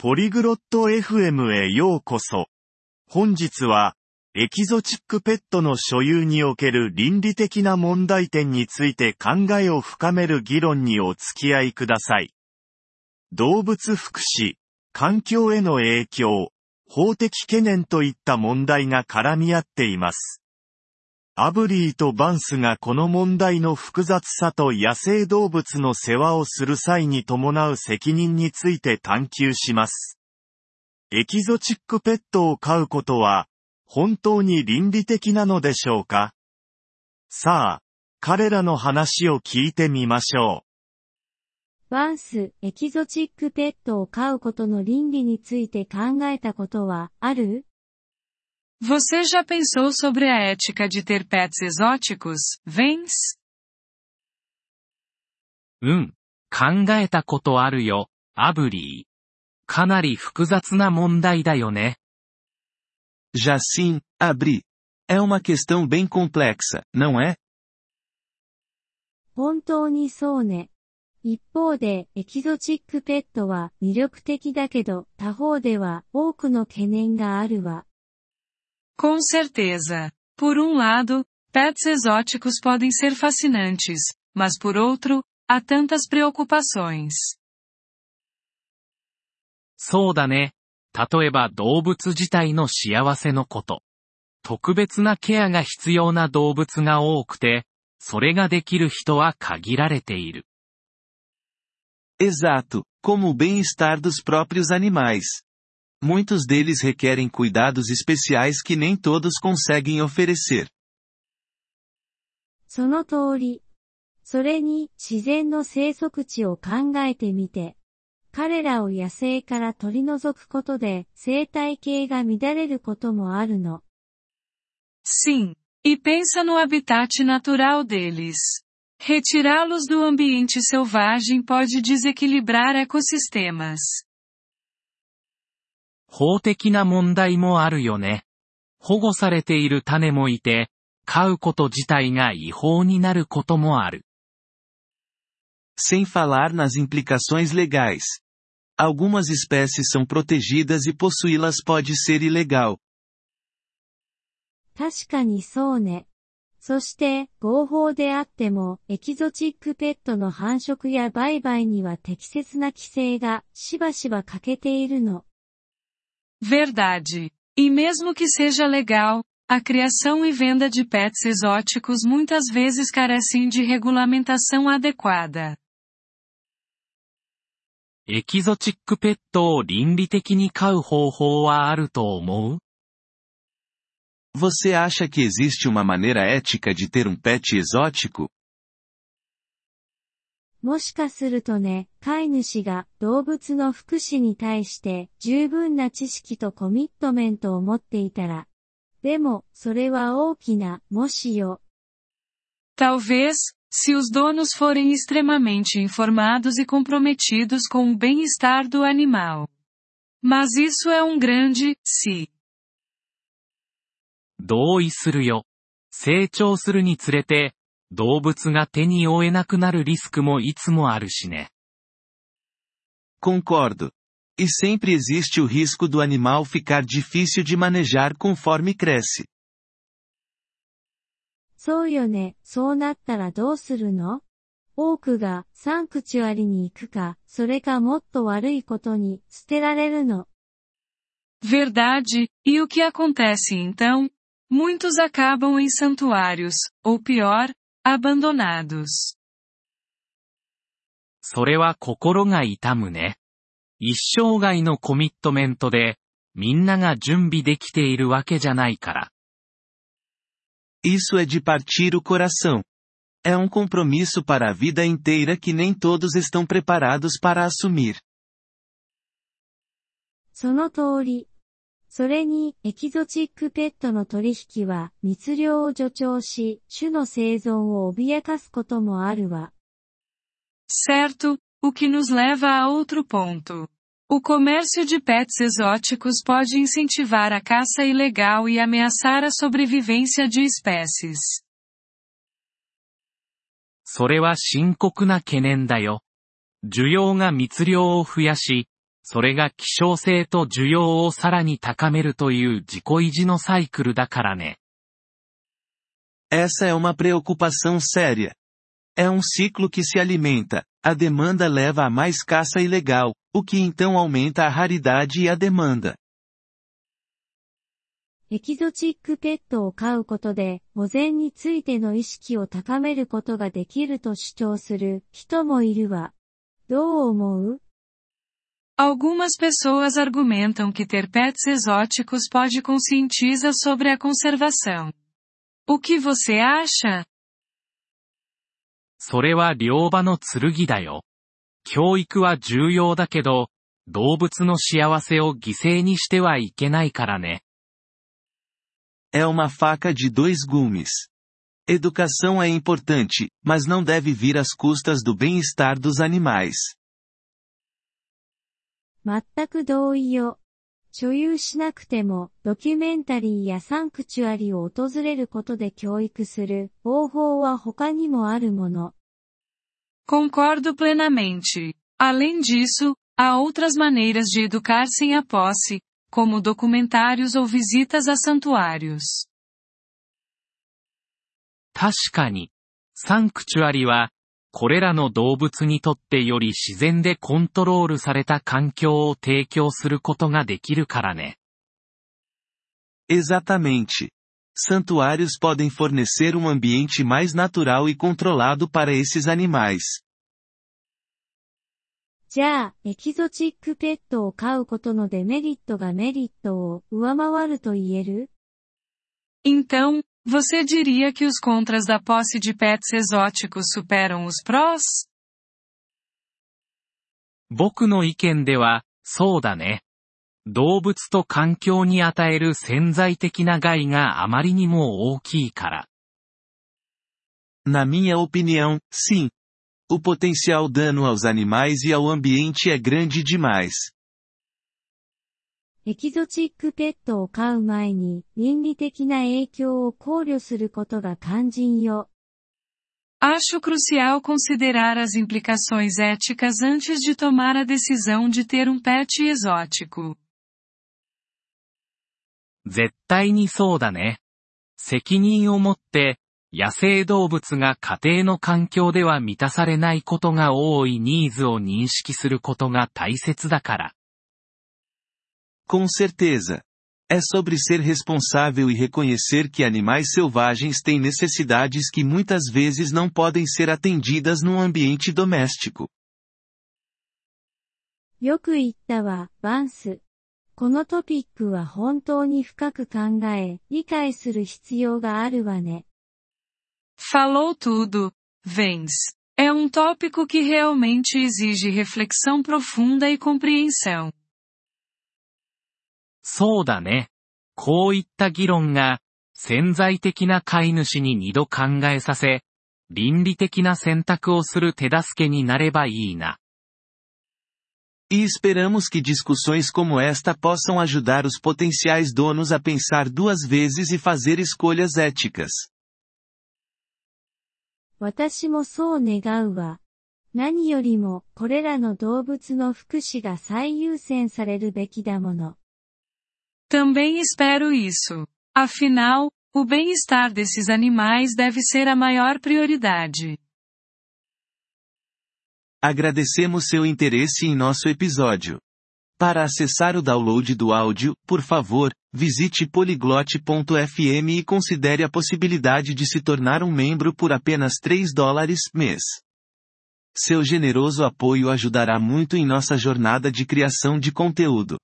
ポリグロット FM へようこそ。本日は、エキゾチックペットの所有における倫理的な問題点について考えを深める議論にお付き合いください。動物福祉、環境への影響、法的懸念といった問題が絡み合っています。アブリーとバンスがこの問題の複雑さと野生動物の世話をする際に伴う責任について探求します。エキゾチックペットを飼うことは、本当に倫理的なのでしょうか？さあ、彼らの話を聞いてみましょう。バンス、エキゾチックペットを飼うことの倫理について考えたことはある？Você já pensou sobre a ética de ter Vens? うん。考えたことあるよ、アブリー。かなり複雑な問題だよね。じゃあ、し、アブリー。え uma questão bem 本当にそうね。一方で、エキゾチックペットは魅力的だけど、他方では多くの懸念があるわ。Com certeza. Por um lado, pets exóticos podem ser fascinantes, mas por outro, há tantas preocupações. そうだね。例えば動物自体の幸せのこと。特別なケアが必要な動物が多くて、それができる人は限られている。Exato, como o bem-estar dos próprios animais. Muitos deles requerem cuidados especiais que nem todos conseguem oferecer. その通り。それに自然の生息地を考えてみて。彼らを野生から取り除くことで生態系が乱れることもあるの。Sim. E pensa no habitat natural deles. Retirá-los do ambiente selvagem pode desequilibrar ecossistemas. 法的な問題もあるよね。保護されている種もいて、飼うこと自体が違法になることもある。Sem falar nas implicações legais. Algumas espécies são protegidas e possuí-las pode ser ilegal. 確かにそうね。そして、合法であっても、エキゾチックペットの繁殖や売買には適切な規制がしばしば欠けているの。Verdade. E mesmo que seja legal, a criação e venda de pets exóticos muitas vezes carecem de regulamentação adequada. エキゾチックペットを倫理的に飼う方法はあると思う Você acha que existe uma maneira ética de ter um pet exótico? もしかするとね、飼い主が動物の福祉に対して十分な知識とコミットメントを持っていたら。でも、それは大きな、もしよ。Talvez, se os donos forem extremamente informados e comprometidos com o bem-estar do animal. Mas isso é um grande, se. 同意するよ。成長するにつれて、動物が手に負えなくなるリスクもいつもあるしね。Concordo. E sempre existe o risco do animal ficar difícil de manejar conforme cresce. そうよね。そうなったらどうするの多くがサンクチュアリに行くか、それかもっと悪いことに捨てられるの。Verdade, e o que acontece então? Muitos acabam em santuários, ou pior, abandonados. それは心が痛むね。一生涯のコミットメントで、みんなが準備できているわけじゃないから。Isso é de partir o coração. É um compromisso para a vida inteira que nem todos estão preparados para assumir. その通り。それに、エキゾチックペットの取引は密漁を助長し、種の生存を脅かすこともあるわ。Certo, o que nos leva a outro ponto. O comércio de pets exóticos pode incentivar a caça ilegal e ameaçar a sobrevivência de espécies. それは深刻な懸念だよ。需要が密漁を増やし、それが希少性と需要をさらに高めるという自己維持のサイクルだからね。Essa é uma preocupação séria. É um ciclo que se alimenta, a demanda leva a mais caça ilegal, o que então aumenta a raridade e a demanda. エキゾチックペットを飼うことで、保全についての意識を高めることができると主張する人もいるわ。どう思う Algumas pessoas argumentam que ter pets exóticos pode conscientiza sobre a conservação. O que você acha? それは両場の剣だよ。教育は重要だけど、動物の幸せを犠牲にしてはいけないからね。 É uma faca de dois gumes. Educação é importante, mas não deve vir às custas do bem-estar dos animais. 全く同意よ。所有しなくても、ドキュメンタリーやサンクチュアリを訪れることで教育する方法は他にもあるもの。Concordo plenamente. Além disso, há outras maneiras de educar sem a posse, como documentários ou visitas a santuários. 確かに、サンクチュアリは、これらの動物にとってより自然でコントロールされた環境を提供することができるからね。Exatamente. Santuários podem fornecer um ambiente mais natural e controlado para esses animais. じゃあ、エキゾチックペットを飼うことのデメリットがメリットを上回ると言える Então, você diria que os contras da posse de pets exóticos superam os prós? 僕の意見では、そうだね。動物と環境に与える潜在的な害があまりにも大きいから。 Na minha opinião, sim. O potencial dano aos animais e ao ambiente é grande demais. エキゾチックペットを飼う前に倫理的な影響を考慮することが肝心よ。Acho crucial considerar as implicações éticas antes de tomar a decisão de ter um pet exótico. 絶対にそうだね。責任を持って、野生動物が家庭の環境では満たされないことが多いニーズを認識することが大切だから。Com certeza. É sobre ser responsável e reconhecer que animais selvagens têm necessidades que muitas vezes não podem ser atendidas num ambiente doméstico. よく言ったわ、バンス。このトピックは本当に深く考え、理解する必要があるわね。 Falou tudo, Vence. É um tópico que realmente exige reflexão profunda e compreensão. そうだね。こういった議論が、潜在的な飼い主に二度考えさせ、倫理的な選択をする手助けになればいいな。E esperamos que discussões como esta possam ajudar os potenciais donos a pensar duas vezes e fazer escolhas éticas. 私もそう願うわ。何よりも、これらの動物の福祉が最優先されるべきだもの。Também espero isso. Afinal, o bem-estar desses animais deve ser a maior prioridade. Agradecemos seu interesse em nosso episódio. Para acessar o download do áudio, por favor, visite poliglote.fm e considere a possibilidade de se tornar um membro por apenas 3 dólares mês. Seu generoso apoio ajudará muito em nossa jornada de criação de conteúdo.